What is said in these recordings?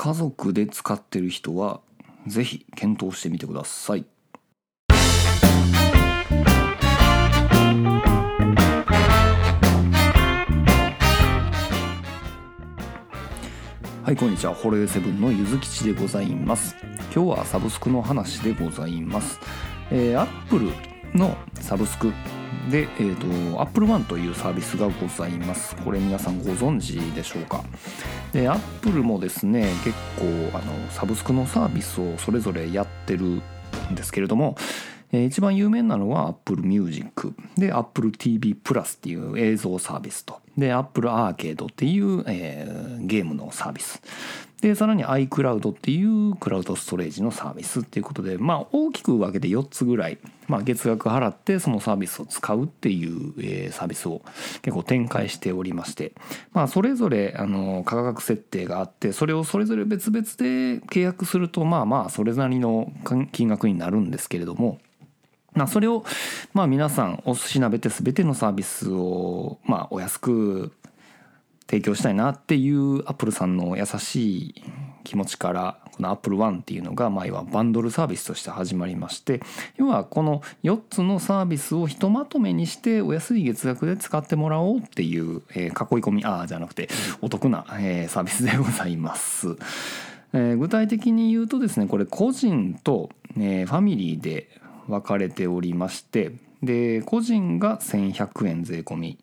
家族で使ってる人はぜひ検討してみてください。はいこんにちは。ホロヨセブンのゆずきちでございます。今日はサブスクの話でございます。えー、アップルのサブスクで、えーと、Apple One というサービスがございます。これ皆さんご存知でしょうか？で Apple もですね結構あのサブスクのサービスをそれぞれやってるんですけれどもえー、一番有名なのは Apple Music で Apple TV プラスっていう映像サービスと。で Apple Arcade っていう、えー、ゲームのサービス。でさらに iCloud っていうクラウドストレージのサービスっていうことでまあ大きく分けて4つぐらい、まあ、月額払ってそのサービスを使うっていう、えー、サービスを結構展開しておりましてまあそれぞれあの価格設定があってそれをそれぞれ別々で契約するとまあまあそれなりの金額になるんですけれどもまあ、それをまあ皆さんおしなべて全てのサービスをまあお安く提供したいなっていうアップルさんの優しい気持ちからこの Apple One っていうのがまあ要はバンドルサービスとして始まりまして要はこの4つのサービスをひとまとめにしてお安い月額で使ってもらおうっていう、え囲い込みああじゃなくてお得な、えサービスでございます。え具体的に言うとですねこれ個人と、えファミリーで分かれておりましてで個人が1100円税込み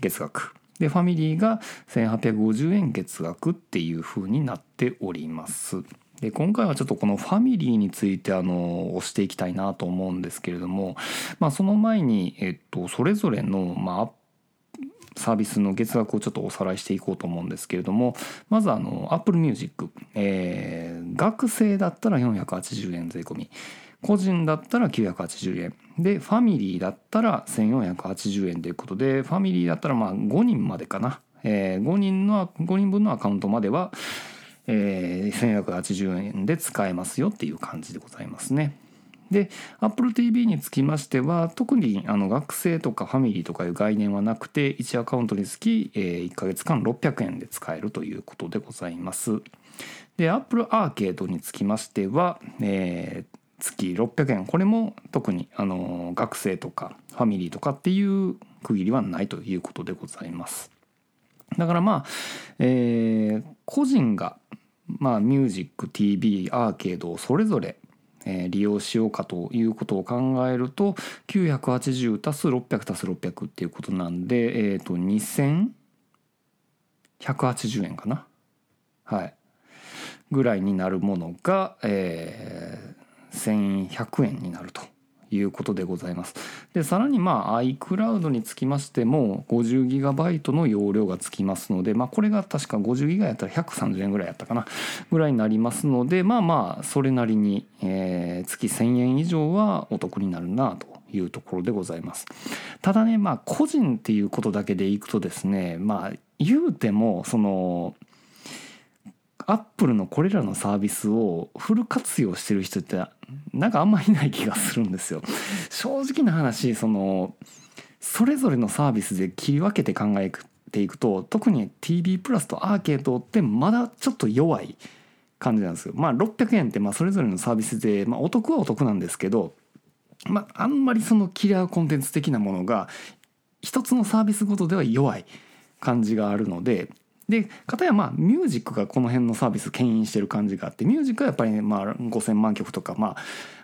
月額。でファミリーが1850円月額っていう風になっております。で今回はちょっとこのファミリーについてあの押していきたいなと思うんですけれども、まあ、その前に、えっと、それぞれの、まあ、サービスの月額をちょっとおさらいしていこうと思うんですけれどもまずあの Apple Music、えー、学生だったら480円税込み。個人だったら980円でファミリーだったら1480円ということでファミリーだったらまあ5人までかな、えー、5人の5人分のアカウントまでは、えー、1480円で使えますよっていう感じでございますね。で Apple TV につきましては特にあの学生とかファミリーとかいう概念はなくて1アカウントにつき、えー、1ヶ月間600円で使えるということでございます。で Apple アーケードにつきましては、えー、月600円。これも特にあの学生とかファミリーとかっていう区切りはないということでございます。だからまあ、えー、個人がまあミュージック TV アーケードをそれぞれえ利用しようかということを考えると980足す600足す600っていうことなんで、えー、と2180円かな。はい。ぐらいになるものが、え1100円になるということでございます。でさらにまあ iCloud につきましても 50GB の容量がつきますので、まあ、これが確か 50GB やったら130円ぐらいやったかなぐらいになりますのでまあまあそれなりに、えー、月1000円以上はお得になるなというところでございます。ただねまあ個人っていうことだけでいくとですねまあ言うてもそのアップルのこれらのサービスをフル活用してる人ってなんかあんまりいない気がするんですよ。正直な話そのそれぞれのサービスで切り分けて考えていくと特に TV プラスとアーケードってまだちょっと弱い感じなんですよ。まあ600円ってまあそれぞれのサービスで、まあ、お得はお得なんですけど、まあ、あんまりそのキラーコンテンツ的なものが一つのサービスごとでは弱い感じがあるのでで片やまあミュージックがこの辺のサービス牽引してる感じがあってミュージックはやっぱり、ね、まあ5,000万曲とかまあ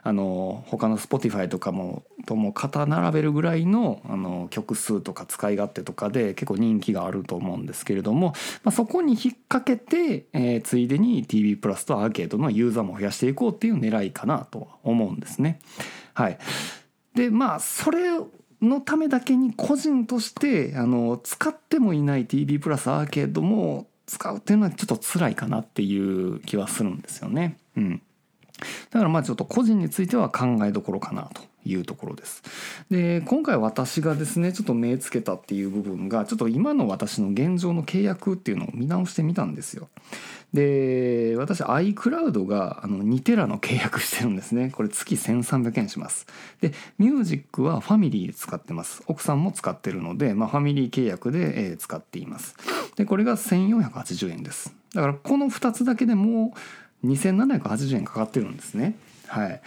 あの他の Spotify とかもとも肩並べるぐらいのあの曲数とか使い勝手とかで結構人気があると思うんですけれども、まあ、そこに引っ掛けて、えー、ついでに TV プラスとアーケードのユーザーも増やしていこうっていう狙いかなとは思うんですね。はい、でまあそれのためだけに個人としてあの使ってもいない TV プラスアーケードも使うっていうのはちょっと辛いかなっていう気はするんですよね。うん、だからまあちょっと個人については考えどころかなというところです。で今回私がですねちょっと目つけたっていう部分がちょっと今の私の現状の契約っていうのを見直してみたんですよ。で私 iCloud があの2テラの契約してるんですね。これ月1300円します。でミュージックはファミリーで使ってます。奥さんも使ってるので、まあ、ファミリー契約で、使っています。でこれが1480円です。だからこの2つだけでもう2780円かかってるんですね。はい。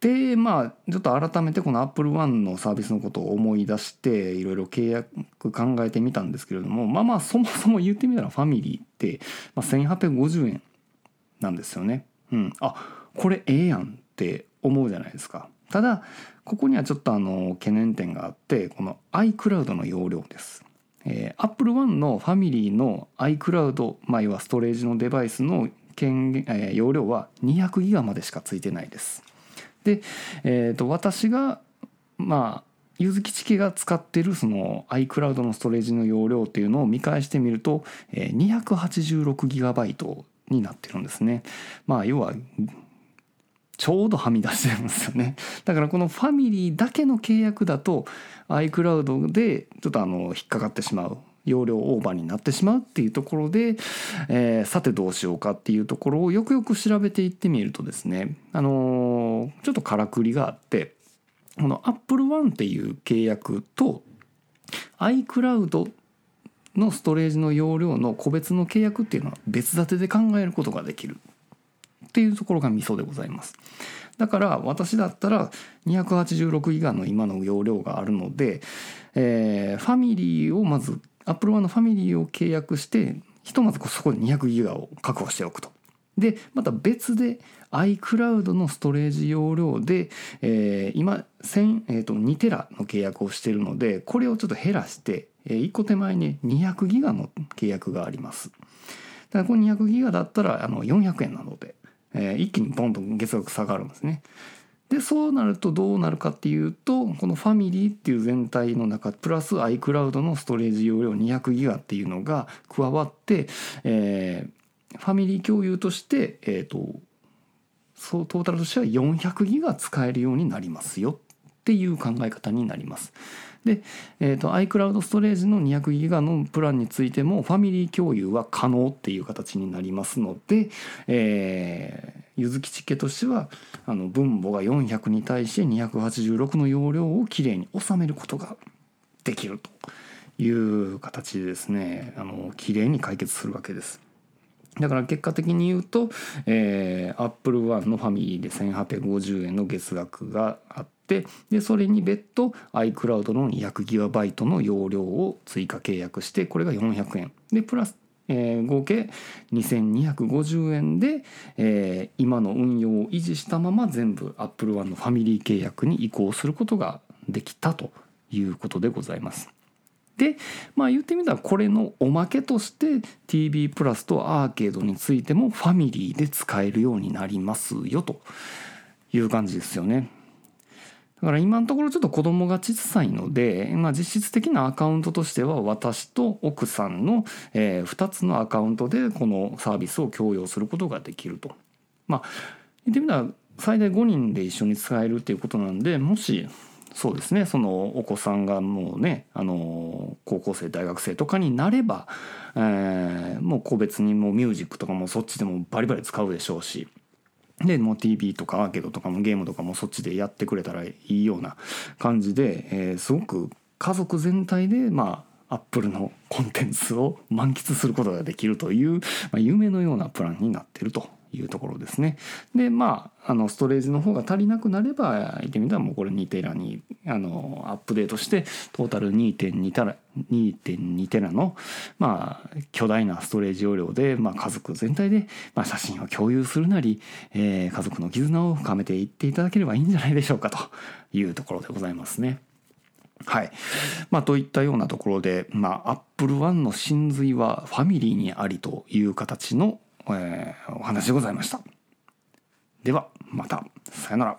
でまあちょっと改めてこの Apple One のサービスのことを思い出していろいろ契約考えてみたんですけれどもまあまあそもそも言ってみたらファミリーって、まあ、1850円なんですよね。うん、あこれええやんって思うじゃないですか。ただここにはちょっとあの懸念点があってこの iCloud の容量です。えー、Apple One のファミリーの iCloud、まあ、要はストレージのデバイスの権限、えー、容量は200ギガまでしかついてないです。で、えー、と私がまあゆずきち家が使ってるその iCloud のストレージの容量っていうのを見返してみると 286GB になってるんですね。まあ要はちょうどはみ出してるんですよね。だからこのファミリーだけの契約だと iCloud でちょっとあの引っかかってしまう容量オーバーになってしまうっていうところで、えー、さてどうしようかっていうところをよくよく調べていってみるとですね、あのー、ちょっとからくりがあってこの Apple One っていう契約と iCloud のストレージの容量の個別の契約っていうのは別立てで考えることができるっていうところがミソでございます。だから私だったら286ギガの今の容量があるので、えー、ファミリーをまず Apple One のファミリーを契約してひとまずそこで200ギガを確保しておくと。でまた別で iCloud のストレージ容量で、えー、今1000、えー、と2テラの契約をしてるのでこれをちょっと減らして、えー、1個手前に200ギガの契約があります。だからこの200ギガだったらあの400円なので、えー、一気にボンと月額下がるんですね。でそうなるとどうなるかっていうとこのファミリーっていう全体の中プラス iCloud のストレージ容量200ギガっていうのが加わって、えー、ファミリー共有として、えーと、そうトータルとしては400ギガ使えるようになりますよっていう考え方になります。で、えーと、iCloud ストレージの200ギガのプランについてもファミリー共有は可能っていう形になりますので、えー、ゆずきち家としてはあの分母が400に対して286の容量をきれいに収めることができるという形でですねあのきれいに解決するわけです。だから結果的に言うと、えー、Apple One のファミリーで1850円の月額があってでそれに別途 iCloud の 200GB の容量を追加契約してこれが400円でプラスえ、合計2250円で、え、今の運用を維持したまま全部 Apple One のファミリー契約に移行することができたということでございます。でまあ言ってみたらこれのおまけとして TV プラスとアーケードについてもファミリーで使えるようになりますよという感じですよね。だから今のところちょっと子供が小さいので、まあ、実質的なアカウントとしては私と奥さんの、え、2つのアカウントでこのサービスを共用することができると。まあ言ってみたら最大5人で一緒に使えるっていうことなんでもしそうですねそのお子さんがもうねあの高校生大学生とかになれば、えー、もう個別にもうミュージックとかもそっちでもバリバリ使うでしょうしでもう TV とかアーケードとかもゲームとかもそっちでやってくれたらいいような感じで、えー、すごく家族全体でまあアップルのコンテンツを満喫することができるという、まあ、夢のようなプランになってると。いうところですね。でまああのストレージの方が足りなくなれば言ってみたらもうこれ2テラにあのアップデートしてトータル2.2テラ2.2テラのまあ巨大なストレージ容量で、まあ、家族全体で、まあ、写真を共有するなり、えー、家族の絆を深めていっていただければいいんじゃないでしょうかというところでございますね。はい。まあ、といったようなところで、まあ、Apple One の真髄はファミリーにありという形のえー、お話でございました。ではまた。さよなら。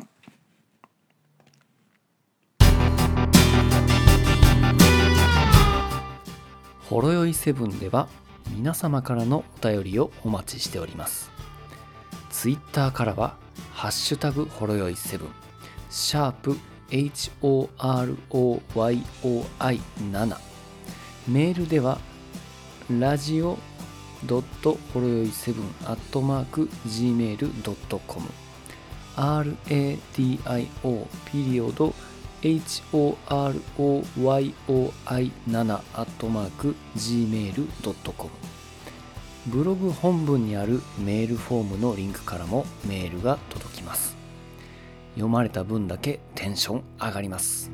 ほろよいセブンでは皆様からのお便りをお待ちしております。ツイッターからはハッシュタグほろよいセブン。シャープ HOROYOI7 メールではラジオドットほろよい7アットマーク gmail.com radio ピリオド horoyoi7 アットマーク gmail.com ブログ本文にあるメールフォームのリンクからもメールが届きます。読まれた分だけテンション上がります。